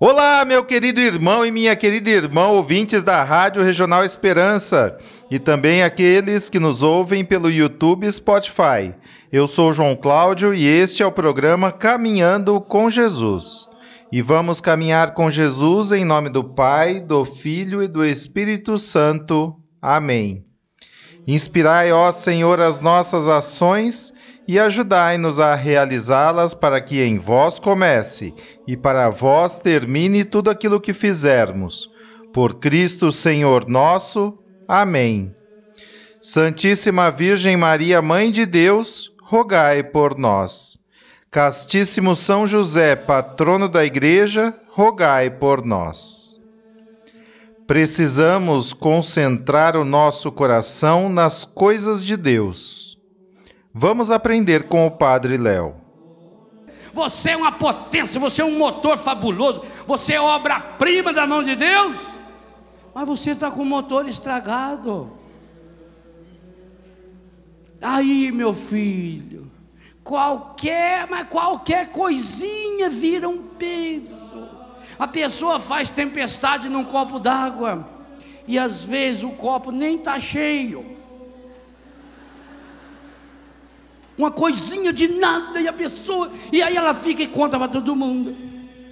Olá, meu querido irmão e minha querida irmã, ouvintes da Rádio Regional Esperança e também aqueles que nos ouvem pelo YouTube e Spotify. Eu sou João Cláudio e este é o programa Caminhando com Jesus. E vamos caminhar com Jesus em nome do Pai, do Filho e do Espírito Santo. Amém. Inspirai, ó Senhor, as nossas ações e ajudai-nos a realizá-las para que em vós comece e para vós termine tudo aquilo que fizermos. Por Cristo Senhor nosso. Amém. Santíssima Virgem Maria, Mãe de Deus, rogai por nós. Castíssimo São José, patrono da Igreja, rogai por nós. Precisamos concentrar o nosso coração nas coisas de Deus Vamos aprender com o Padre Léo. Você é uma potência, você é um motor fabuloso, você é obra-prima da mão de Deus, mas você está com o motor estragado. Aí, meu filho, qualquer, mas qualquer coisinha vira um peso. A pessoa faz tempestade num copo d'água, e às vezes o copo nem está cheio. Uma coisinha de nada, e a pessoa, e aí ela fica e conta para todo mundo.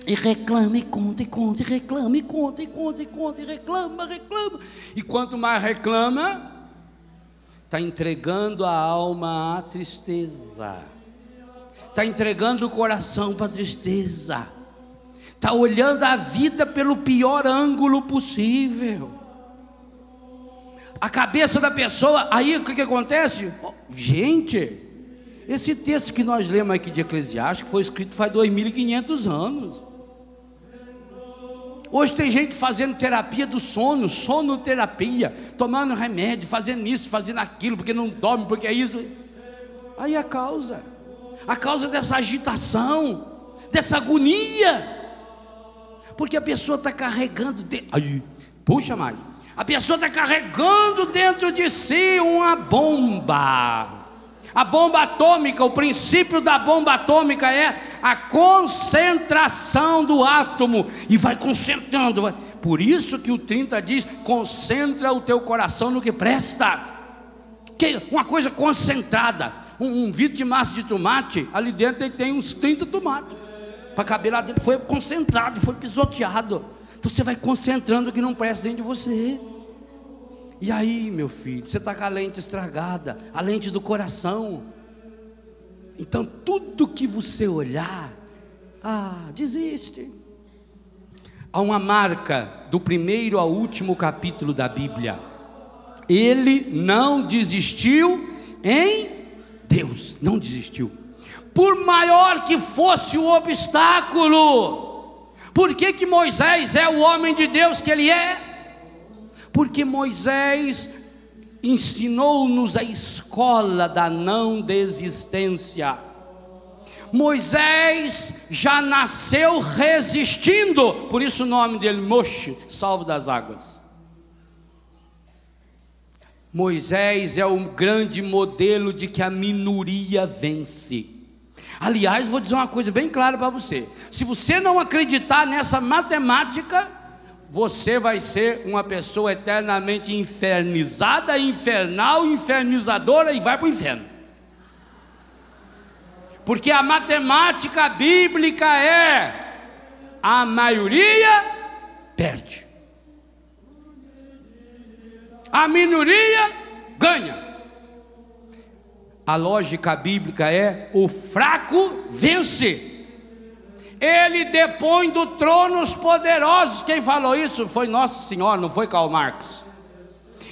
E reclama, e conta, e conta, e reclama, e conta, e conta, e conta, e reclama, reclama. E quanto mais reclama, está entregando a alma à tristeza, está entregando o coração para a tristeza, está olhando a vida pelo pior ângulo possível. A cabeça da pessoa, aí o que, que acontece? Gente, esse texto que nós lemos aqui de Eclesiastes foi escrito faz 2.500 anos. Hoje tem gente fazendo terapia do sono, sonoterapia, tomando remédio, fazendo isso, fazendo aquilo, porque não dorme, porque é isso. Aí a causa, a causa dessa agitação, dessa agonia, porque a pessoa está carregando, de... aí, puxa mais, a pessoa está carregando dentro de si uma bomba a bomba atômica, o princípio da bomba atômica é a concentração do átomo e vai concentrando. Por isso que o 30 diz: concentra o teu coração no que presta. Que uma coisa concentrada. Um, um vidro de massa de tomate, ali dentro ele tem uns 30 tomates. Para caber lá dentro, foi concentrado, foi pisoteado. Então você vai concentrando o que não presta dentro de você. E aí, meu filho, você está com a lente estragada, a lente do coração. Então, tudo que você olhar, ah, desiste. Há uma marca do primeiro ao último capítulo da Bíblia. Ele não desistiu em Deus, não desistiu. Por maior que fosse o obstáculo, por que, que Moisés é o homem de Deus que ele é? Porque Moisés ensinou-nos a escola da não desistência. Moisés já nasceu resistindo, por isso o nome dele, Moshe, salvo das águas. Moisés é um grande modelo de que a minoria vence. Aliás, vou dizer uma coisa bem clara para você: se você não acreditar nessa matemática, você vai ser uma pessoa eternamente infernizada, infernal, infernizadora e vai para o inferno. Porque a matemática bíblica é: a maioria perde, a minoria ganha. A lógica bíblica é: o fraco vence ele depõe do trono os poderosos. Quem falou isso foi Nosso Senhor, não foi Karl Marx.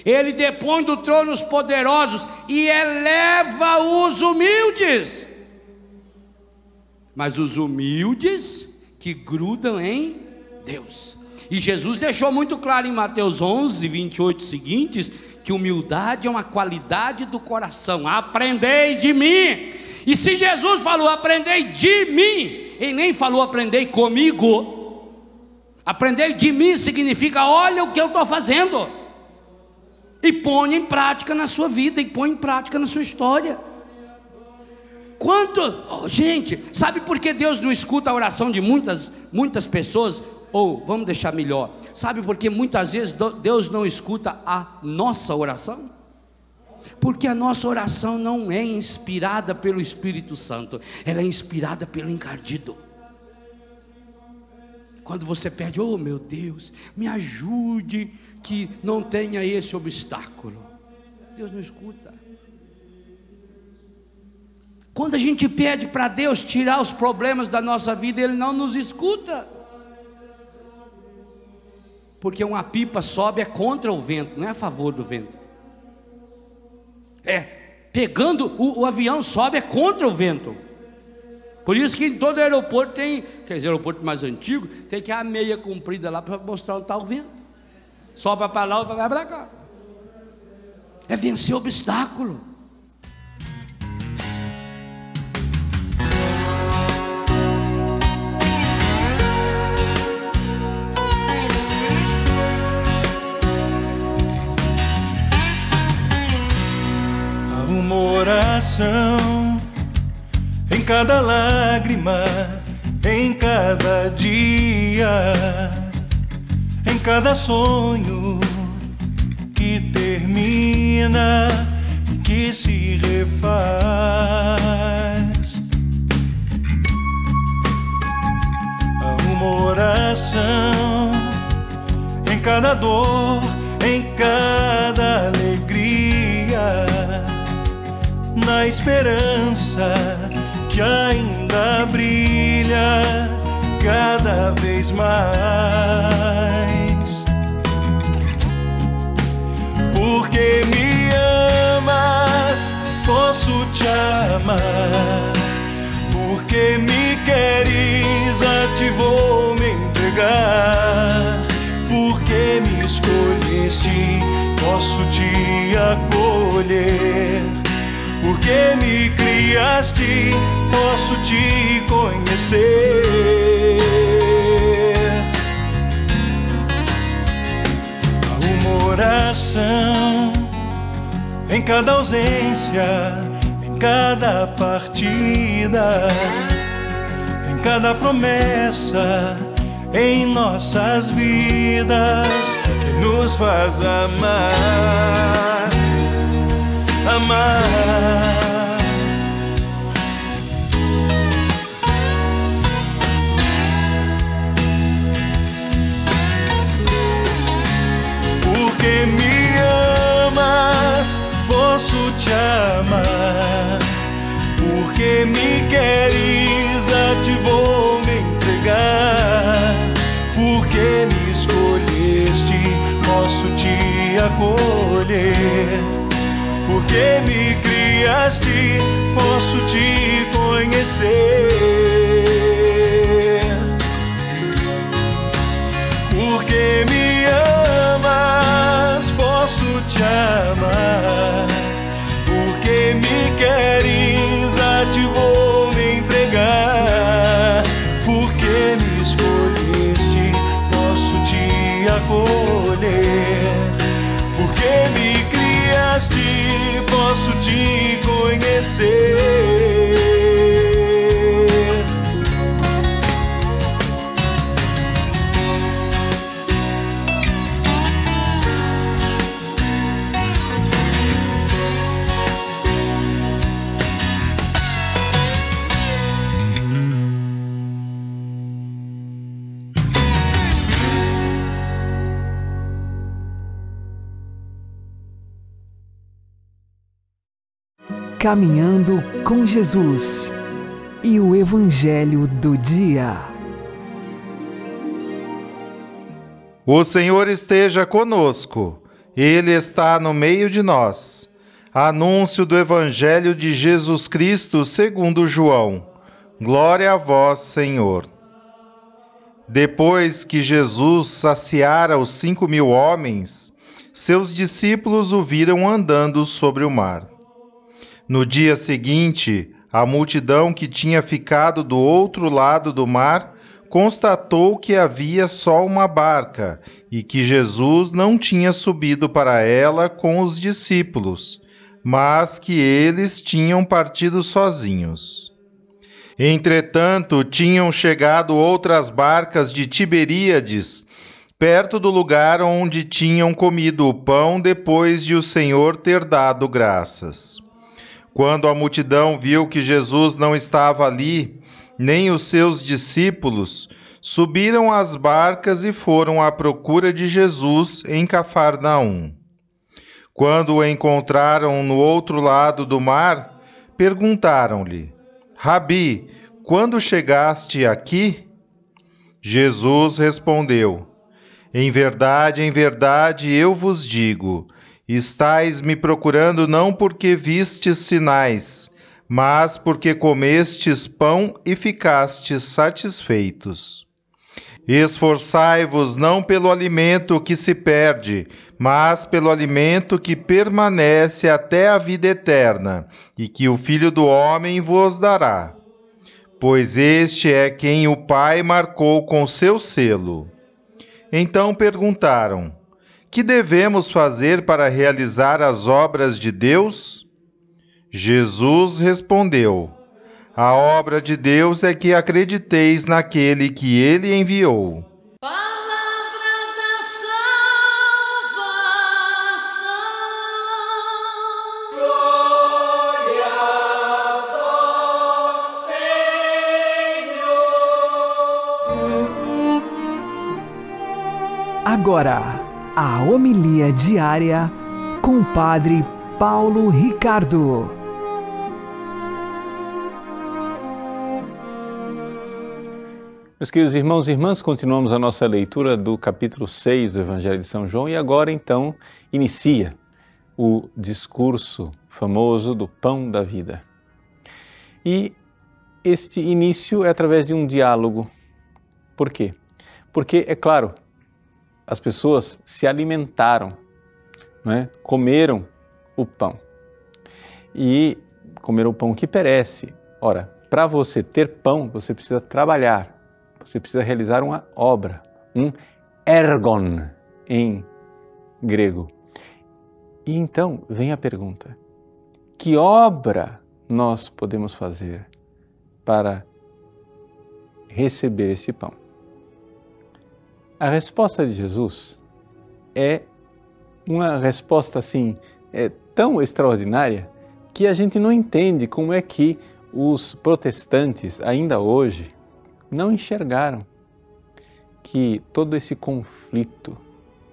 Ele depõe do trono os poderosos e eleva os humildes. Mas os humildes que grudam em Deus. E Jesus deixou muito claro em Mateus 11, 28 seguintes, que humildade é uma qualidade do coração. Aprendei de mim. E se Jesus falou aprendei de mim, ele nem falou aprendei comigo. Aprendei de mim significa olha o que eu estou fazendo. E põe em prática na sua vida, e põe em prática na sua história. Quanto, oh, gente, sabe por que Deus não escuta a oração de muitas, muitas pessoas? Ou vamos deixar melhor, sabe por que muitas vezes Deus não escuta a nossa oração? Porque a nossa oração não é inspirada pelo Espírito Santo, ela é inspirada pelo encardido. Quando você pede, oh meu Deus, me ajude que não tenha esse obstáculo. Deus não escuta. Quando a gente pede para Deus tirar os problemas da nossa vida, Ele não nos escuta. Porque uma pipa sobe é contra o vento, não é a favor do vento. É, pegando o, o avião sobe é contra o vento. Por isso que em todo aeroporto tem, quer dizer, aeroporto mais antigo, tem que a meia comprida lá para mostrar onde está o vento. Sobe para lá, vai para cá. É vencer obstáculo. Oração em cada lágrima, em cada dia, em cada sonho que termina que se refaz. Uma oração em cada dor, em cada alegria na esperança que ainda brilha cada vez mais. Porque me amas, posso te amar. Porque me queres, a ti vou me entregar. Porque me escolheste, posso te acolher porque me criaste, posso te conhecer. Uma oração em cada ausência, em cada partida, em cada promessa, em nossas vidas que nos faz amar amar. Porque me amas, posso te amar. Porque me queres, a ti vou me entregar. Porque me escolheste, posso te acolher porque me criaste, posso te conhecer. Conhecer. Caminhando com Jesus e o Evangelho do Dia. O Senhor esteja conosco, Ele está no meio de nós. Anúncio do Evangelho de Jesus Cristo segundo João. Glória a vós, Senhor. Depois que Jesus saciara os cinco mil homens, seus discípulos o viram andando sobre o mar. No dia seguinte, a multidão que tinha ficado do outro lado do mar constatou que havia só uma barca e que Jesus não tinha subido para ela com os discípulos, mas que eles tinham partido sozinhos. Entretanto, tinham chegado outras barcas de Tiberíades, perto do lugar onde tinham comido o pão depois de o Senhor ter dado graças. Quando a multidão viu que Jesus não estava ali, nem os seus discípulos, subiram às barcas e foram à procura de Jesus em Cafarnaum. Quando o encontraram no outro lado do mar, perguntaram-lhe: Rabi, quando chegaste aqui? Jesus respondeu: Em verdade, em verdade, eu vos digo, Estais me procurando não porque vistes sinais, mas porque comestes pão e ficastes satisfeitos. Esforçai-vos não pelo alimento que se perde, mas pelo alimento que permanece até a vida eterna, e que o Filho do Homem vos dará. Pois este é quem o Pai marcou com seu selo. Então perguntaram: que devemos fazer para realizar as obras de Deus? Jesus respondeu: A obra de Deus é que acrediteis naquele que ele enviou. Palavra da salvação. Glória a vós, Senhor. Agora a homilia diária com o Padre Paulo Ricardo. Meus queridos irmãos e irmãs, continuamos a nossa leitura do capítulo 6 do Evangelho de São João e agora então inicia o discurso famoso do pão da vida. E este início é através de um diálogo. Por quê? Porque, é claro, as pessoas se alimentaram, né? comeram o pão. E comeram o pão que perece. Ora, para você ter pão, você precisa trabalhar, você precisa realizar uma obra, um ergon em grego. E então vem a pergunta: que obra nós podemos fazer para receber esse pão? A resposta de Jesus é uma resposta assim, é tão extraordinária que a gente não entende como é que os protestantes ainda hoje não enxergaram que todo esse conflito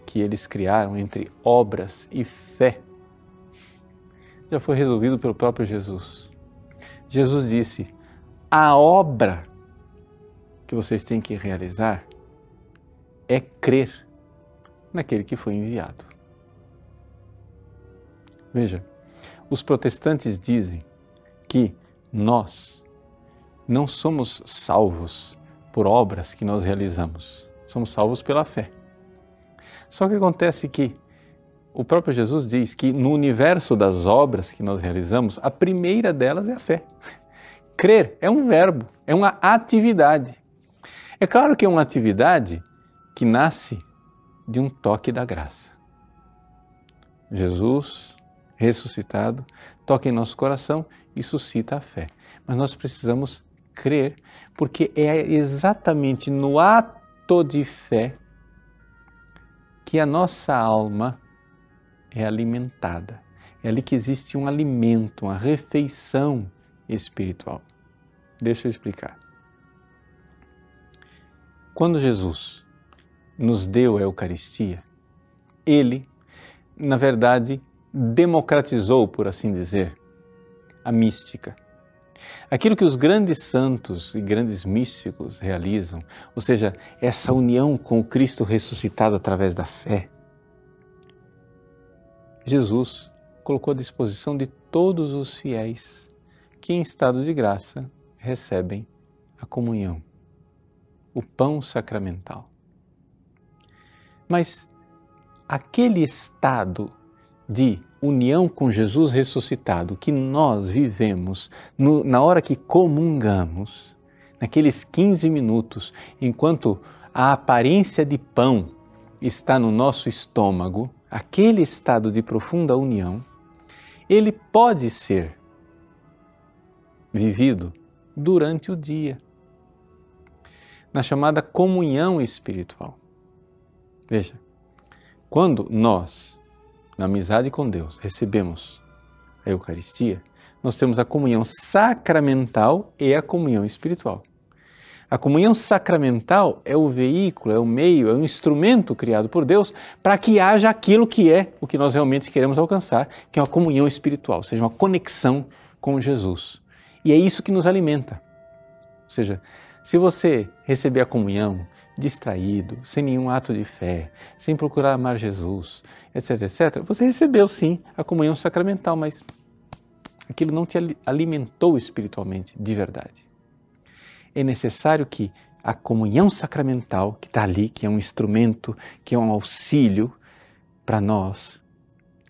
que eles criaram entre obras e fé já foi resolvido pelo próprio Jesus. Jesus disse: a obra que vocês têm que realizar é crer naquele que foi enviado. Veja, os protestantes dizem que nós não somos salvos por obras que nós realizamos, somos salvos pela fé. Só que acontece que o próprio Jesus diz que no universo das obras que nós realizamos, a primeira delas é a fé. Crer é um verbo, é uma atividade. É claro que é uma atividade que nasce de um toque da graça. Jesus, ressuscitado, toca em nosso coração e suscita a fé. Mas nós precisamos crer, porque é exatamente no ato de fé que a nossa alma é alimentada. É ali que existe um alimento, uma refeição espiritual. Deixa eu explicar. Quando Jesus nos deu a Eucaristia, ele, na verdade, democratizou, por assim dizer, a mística. Aquilo que os grandes santos e grandes místicos realizam, ou seja, essa união com o Cristo ressuscitado através da fé, Jesus colocou à disposição de todos os fiéis que, em estado de graça, recebem a comunhão, o pão sacramental. Mas aquele estado de união com Jesus ressuscitado que nós vivemos no, na hora que comungamos, naqueles 15 minutos, enquanto a aparência de pão está no nosso estômago, aquele estado de profunda união, ele pode ser vivido durante o dia, na chamada comunhão espiritual. Veja, quando nós, na amizade com Deus, recebemos a Eucaristia, nós temos a comunhão sacramental e a comunhão espiritual. A comunhão sacramental é o veículo, é o meio, é o instrumento criado por Deus para que haja aquilo que é o que nós realmente queremos alcançar, que é uma comunhão espiritual, ou seja, uma conexão com Jesus. E é isso que nos alimenta. Ou seja, se você receber a comunhão distraído, sem nenhum ato de fé, sem procurar amar Jesus, etc, etc, você recebeu sim a comunhão sacramental, mas aquilo não te alimentou espiritualmente de verdade. É necessário que a comunhão sacramental que está ali, que é um instrumento, que é um auxílio para nós,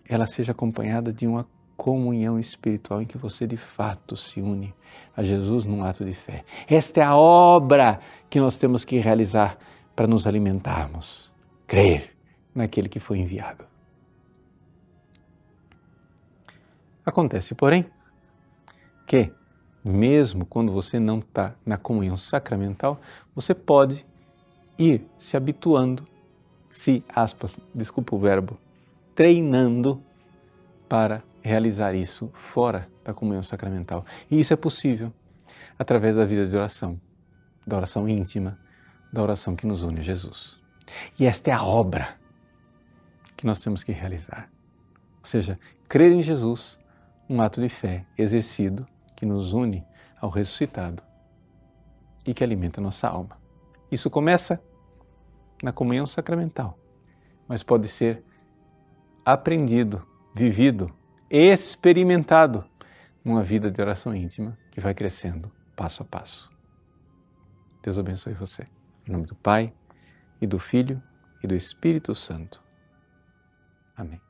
ela seja acompanhada de uma comunhão espiritual em que você de fato se une a Jesus num ato de fé. Esta é a obra que nós temos que realizar para nos alimentarmos. Crer naquele que foi enviado. Acontece, porém, que mesmo quando você não está na comunhão sacramental, você pode ir se habituando, se, aspas, desculpa o verbo, treinando para realizar isso fora da comunhão sacramental. E isso é possível através da vida de oração, da oração íntima, da oração que nos une a Jesus. E esta é a obra que nós temos que realizar. Ou seja, crer em Jesus, um ato de fé exercido que nos une ao ressuscitado e que alimenta nossa alma. Isso começa na comunhão sacramental, mas pode ser aprendido, vivido, experimentado numa vida de oração íntima que vai crescendo passo a passo. Deus abençoe você. Em nome do Pai, e do Filho, e do Espírito Santo. Amém.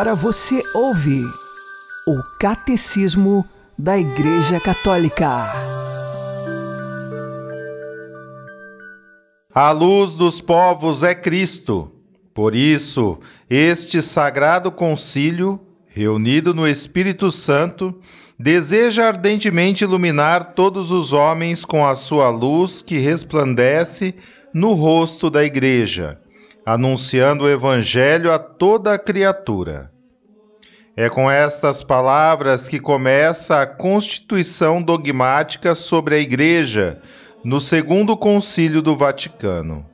Agora você ouve o Catecismo da Igreja Católica. A luz dos povos é Cristo. Por isso, este sagrado concílio, reunido no Espírito Santo, deseja ardentemente iluminar todos os homens com a sua luz que resplandece no rosto da Igreja, anunciando o Evangelho a toda a criatura. É com estas palavras que começa a constituição dogmática sobre a Igreja no Segundo Concílio do Vaticano.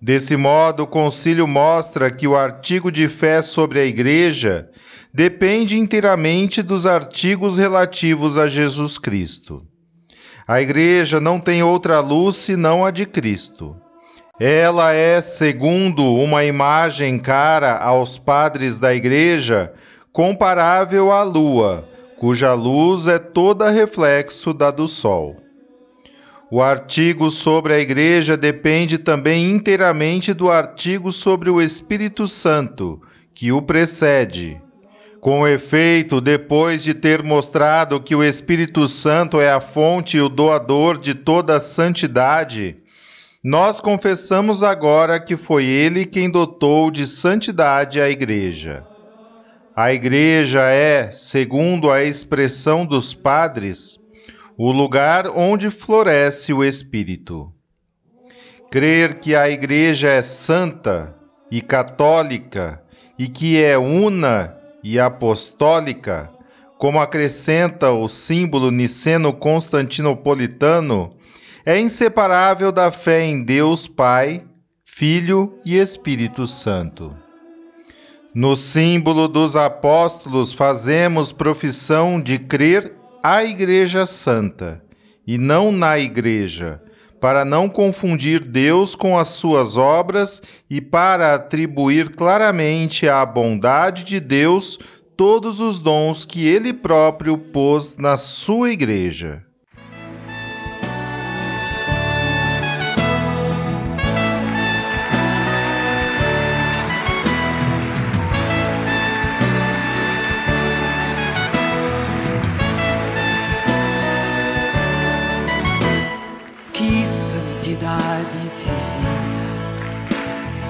Desse modo, o concílio mostra que o artigo de fé sobre a Igreja depende inteiramente dos artigos relativos a Jesus Cristo. A Igreja não tem outra luz senão a de Cristo. Ela é, segundo uma imagem cara aos padres da Igreja, comparável à lua, cuja luz é toda reflexo da do sol. O artigo sobre a Igreja depende também inteiramente do artigo sobre o Espírito Santo, que o precede. Com efeito, depois de ter mostrado que o Espírito Santo é a fonte e o doador de toda a santidade, nós confessamos agora que foi ele quem dotou de santidade a Igreja. A Igreja é, segundo a expressão dos padres, o lugar onde floresce o Espírito. Crer que a Igreja é santa e católica e que é una e apostólica, como acrescenta o símbolo niceno-constantinopolitano, é inseparável da fé em Deus Pai, Filho e Espírito Santo. No símbolo dos apóstolos, fazemos profissão de crer a Igreja Santa e não na Igreja, para não confundir Deus com as suas obras e para atribuir claramente à bondade de Deus todos os dons que Ele próprio pôs na sua Igreja.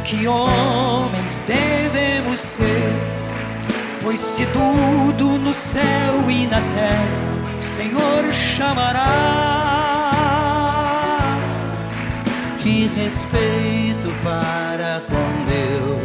Que homens devemos ser, pois se tudo no céu e na terra o Senhor chamará. Que respeito para com Deus,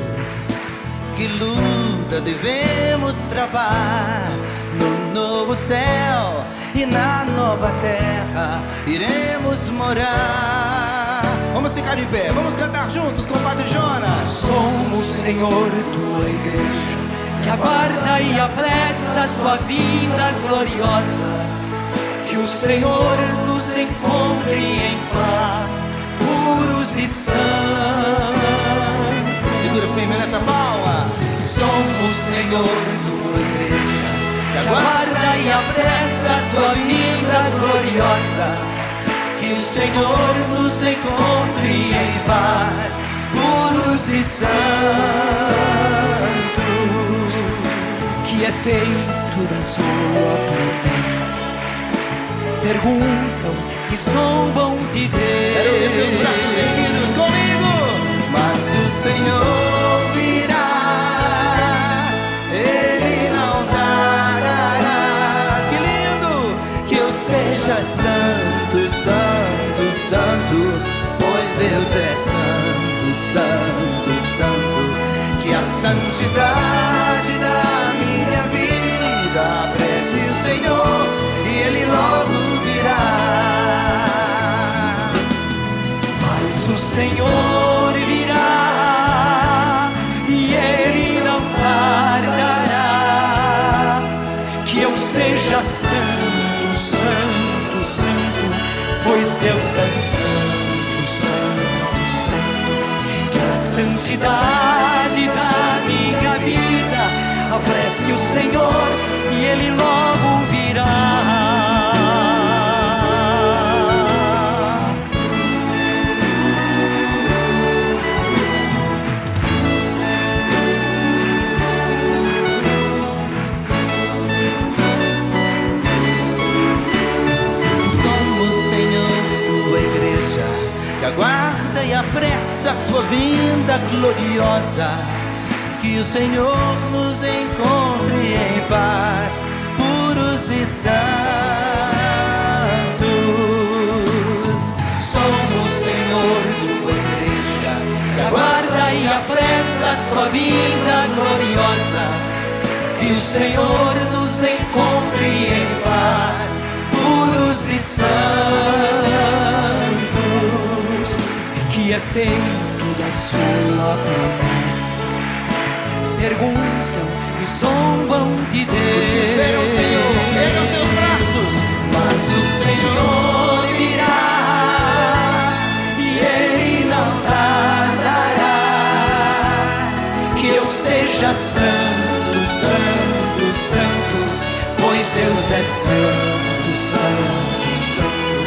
que luta devemos travar no novo céu e na nova terra iremos morar. Vamos ficar em pé, vamos cantar juntos com o Padre Jonas. Somos, Senhor, tua igreja, que aguarda e apressa tua vida gloriosa. Que o Senhor nos encontre em paz, puros e santos. Segura firme nessa palma. Somos, Senhor, tua igreja, aguarda e apressa tua vida gloriosa que o Senhor nos encontre em paz, puros e santos, que é feito da sua promessa. Perguntam e zombam de Deus. Quero ver seus braços erguidos comigo, santidade da minha vida aprecie o Senhor e Ele logo virá. Mas o Senhor virá e Ele não tardará. Que eu seja santo, santo, santo, pois Deus é santidade da minha vida. Apresse o Senhor e Ele logo virá. Somos, Senhor, tua igreja que aguarda e apressa a tua vinda gloriosa o Senhor nos encontre em paz, puros e santos. Somos, Senhor, tua igreja, que aguarda e apressa tua vinda gloriosa. Que o Senhor nos encontre em paz, puros e santos. Que é feito da sua promessa. Perguntam e zombam de Deus. Os que esperam o Senhor, ergam seus braços. Mas o Senhor virá e Ele não tardará. Que eu seja santo, santo, santo, pois Deus é santo, santo, santo.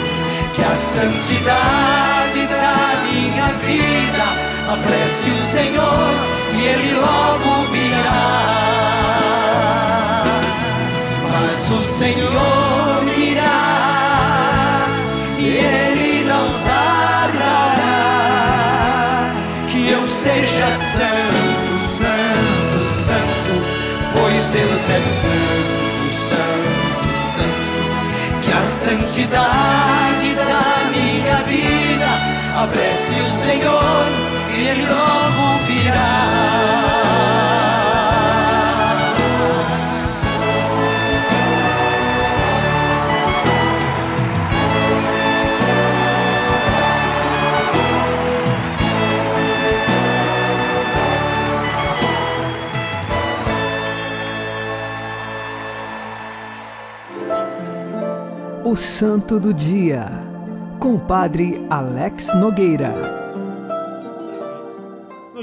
Que a santidade da minha vida apresse o Senhor Ele logo virá. Mas o Senhor virá e Ele não tardará. Que eu seja santo, santo, santo, pois Deus é santo, santo, santo. Que a santidade da minha vida apresse o Senhor e Ele logo virá. O Santo do Dia, com o Padre Alex Nogueira.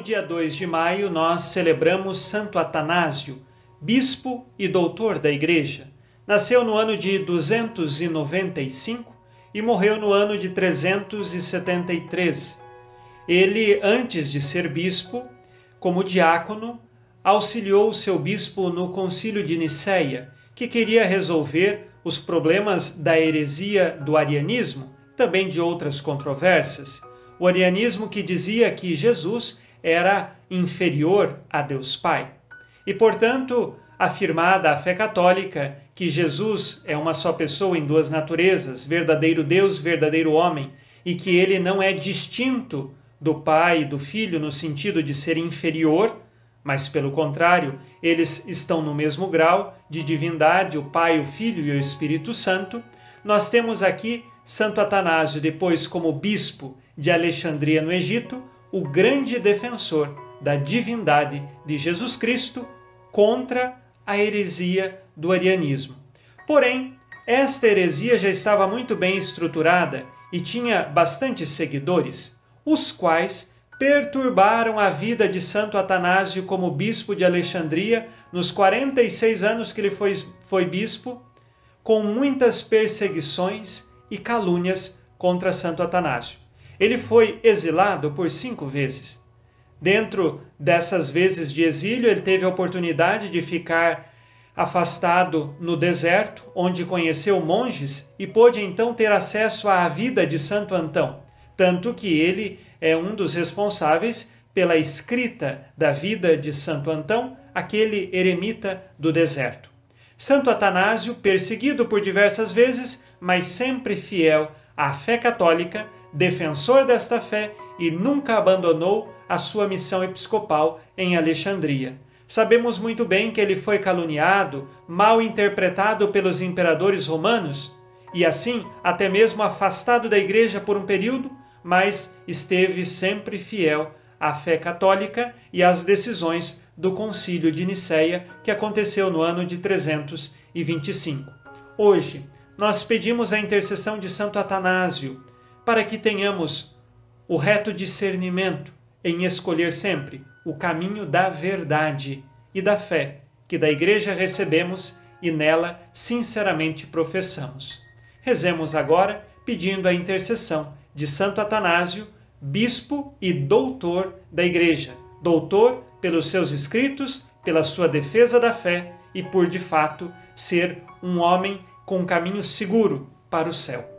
Dia 2 de maio, nós celebramos Santo Atanásio, bispo e doutor da Igreja. Nasceu no ano de 295 e morreu no ano de 373. Ele, antes de ser bispo, como diácono, auxiliou seu bispo no Concílio de Nicéia, que queria resolver os problemas da heresia do arianismo, também de outras controvérsias. O arianismo que dizia que Jesus era inferior a Deus Pai. E, portanto, afirmada a fé católica que Jesus é uma só pessoa em duas naturezas, verdadeiro Deus, verdadeiro homem, e que ele não é distinto do Pai e do Filho no sentido de ser inferior, mas pelo contrário, eles estão no mesmo grau de divindade, o Pai, o Filho e o Espírito Santo. Nós temos aqui Santo Atanásio, depois como bispo de Alexandria no Egito, o grande defensor da divindade de Jesus Cristo contra a heresia do arianismo. Porém, esta heresia já estava muito bem estruturada e tinha bastantes seguidores, os quais perturbaram a vida de Santo Atanásio como bispo de Alexandria nos 46 anos que ele foi, foi bispo, com muitas perseguições e calúnias contra Santo Atanásio. Ele foi exilado por cinco vezes. Dentro dessas vezes de exílio, ele teve a oportunidade de ficar afastado no deserto, onde conheceu monges e pôde então ter acesso à vida de Santo Antão, tanto que ele é um dos responsáveis pela escrita da vida de Santo Antão, aquele eremita do deserto. Santo Atanásio, perseguido por diversas vezes, mas sempre fiel à fé católica, defensor desta fé e nunca abandonou a sua missão episcopal em Alexandria. Sabemos muito bem que ele foi caluniado, mal interpretado pelos imperadores romanos e assim até mesmo afastado da igreja por um período, mas esteve sempre fiel à fé católica e às decisões do Concílio de Nicéia, que aconteceu no ano de 325. Hoje, nós pedimos a intercessão de Santo Atanásio para que tenhamos o reto discernimento em escolher sempre o caminho da verdade e da fé que da Igreja recebemos e nela sinceramente professamos. Rezemos agora pedindo a intercessão de Santo Atanásio, bispo e doutor da Igreja, doutor pelos seus escritos, pela sua defesa da fé e por de fato ser um homem com um caminho seguro para o céu.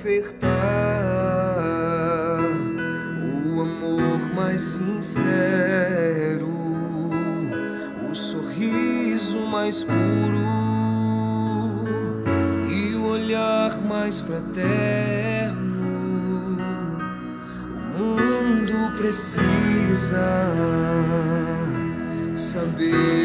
Ofertar o amor mais sincero, o sorriso mais puro e o olhar mais fraterno. O mundo precisa saber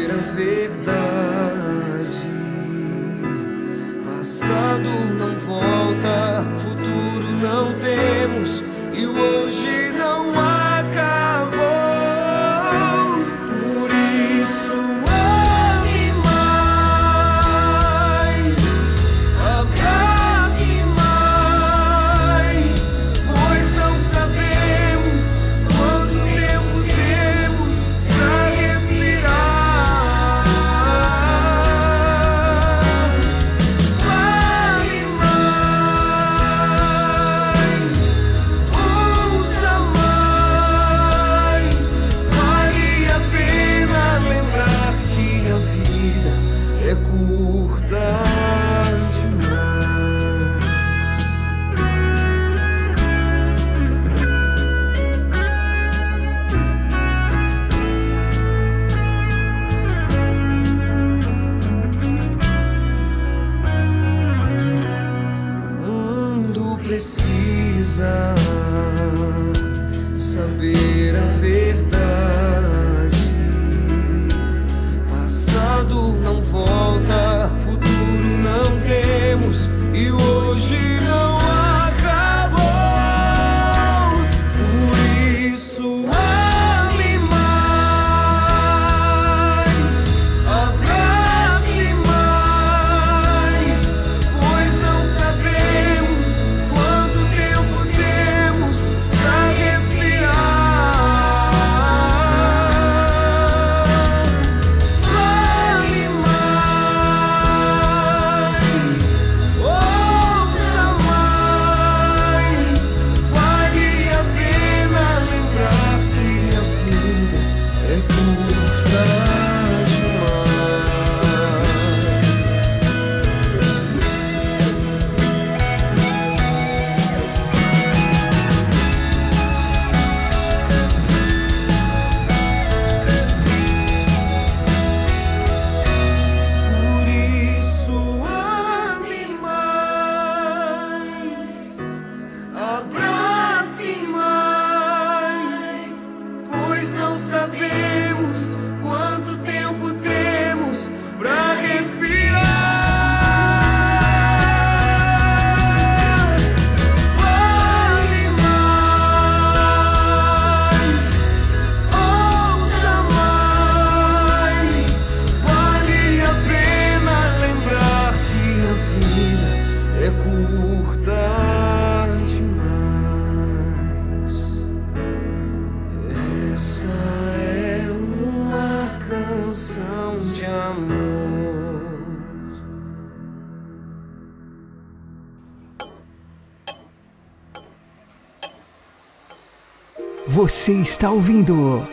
Você está ouvindo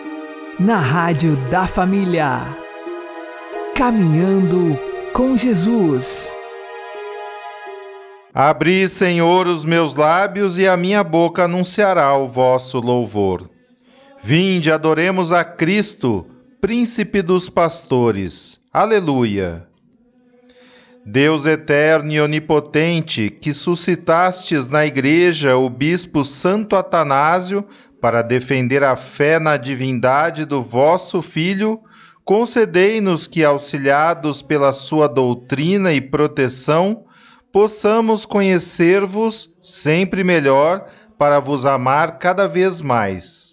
na Rádio da Família. Caminhando com Jesus. Abri, Senhor, os meus lábios e a minha boca anunciará o vosso louvor. Vinde, adoremos a Cristo, Príncipe dos pastores. Aleluia. Deus eterno e onipotente, que suscitastes na Igreja o bispo Santo Atanásio para defender a fé na divindade do vosso Filho, concedei-nos que, auxiliados pela sua doutrina e proteção, possamos conhecer-vos sempre melhor para vos amar cada vez mais.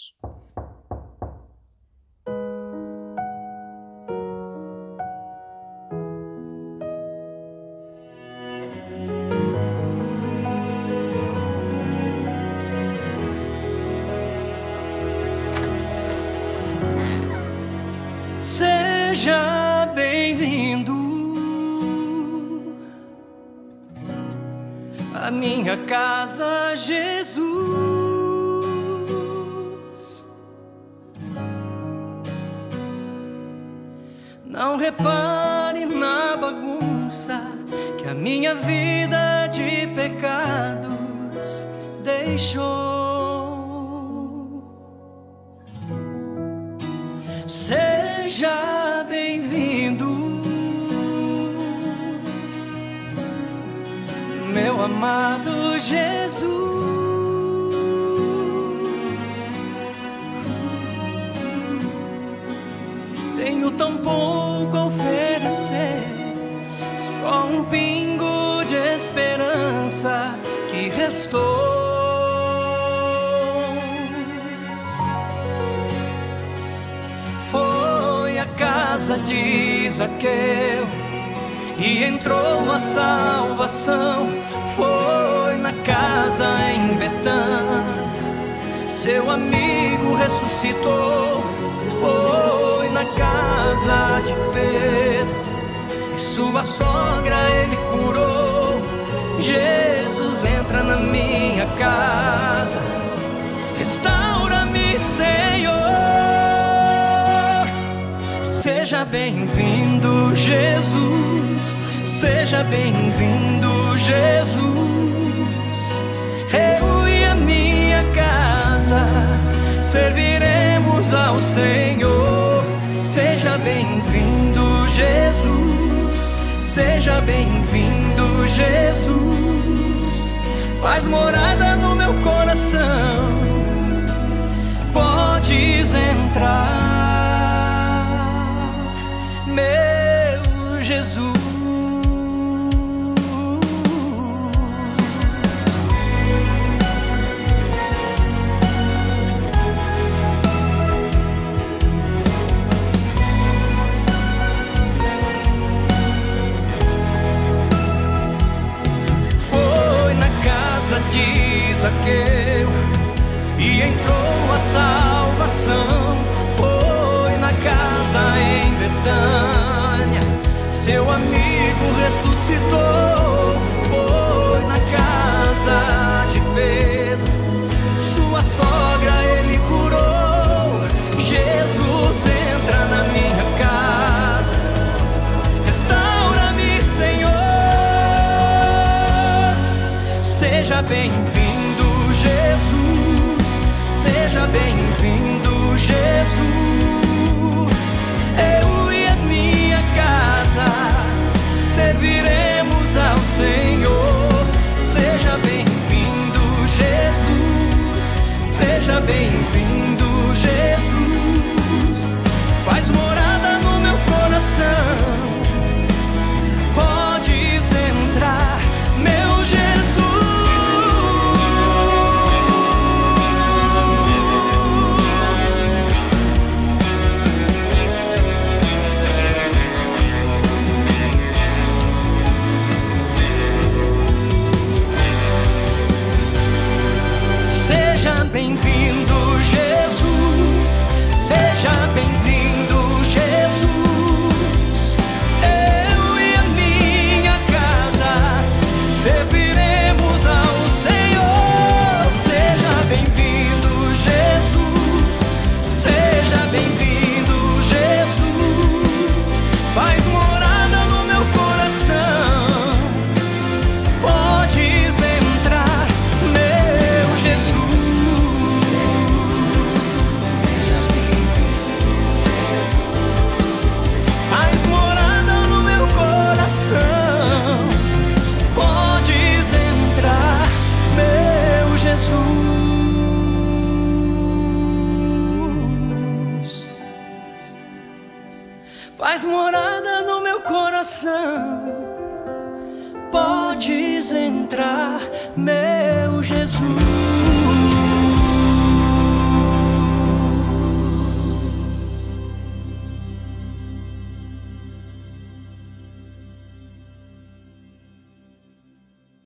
Casa de Zaqueu e entrou a salvação. Foi na casa em Betânia, seu amigo ressuscitou. Foi na casa de Pedro e sua sogra ele curou. Jesus entra na minha casa, Seja bem-vindo, Jesus. Seja bem-vindo, Jesus. Eu e a minha casa serviremos ao Senhor. Seja bem-vindo, Jesus. Seja bem-vindo, Jesus. Faz morada no meu coração. Podes entrar, Jesus. Foi na casa de Zaqueu e entrou a salvação. Foi na casa em Betânia, seu amigo ressuscitou. Foi na casa de Pedro, sua sogra ele curou. Jesus entra na minha casa, restaura-me, Senhor. Seja bem-vindo, Seja bem-vindo,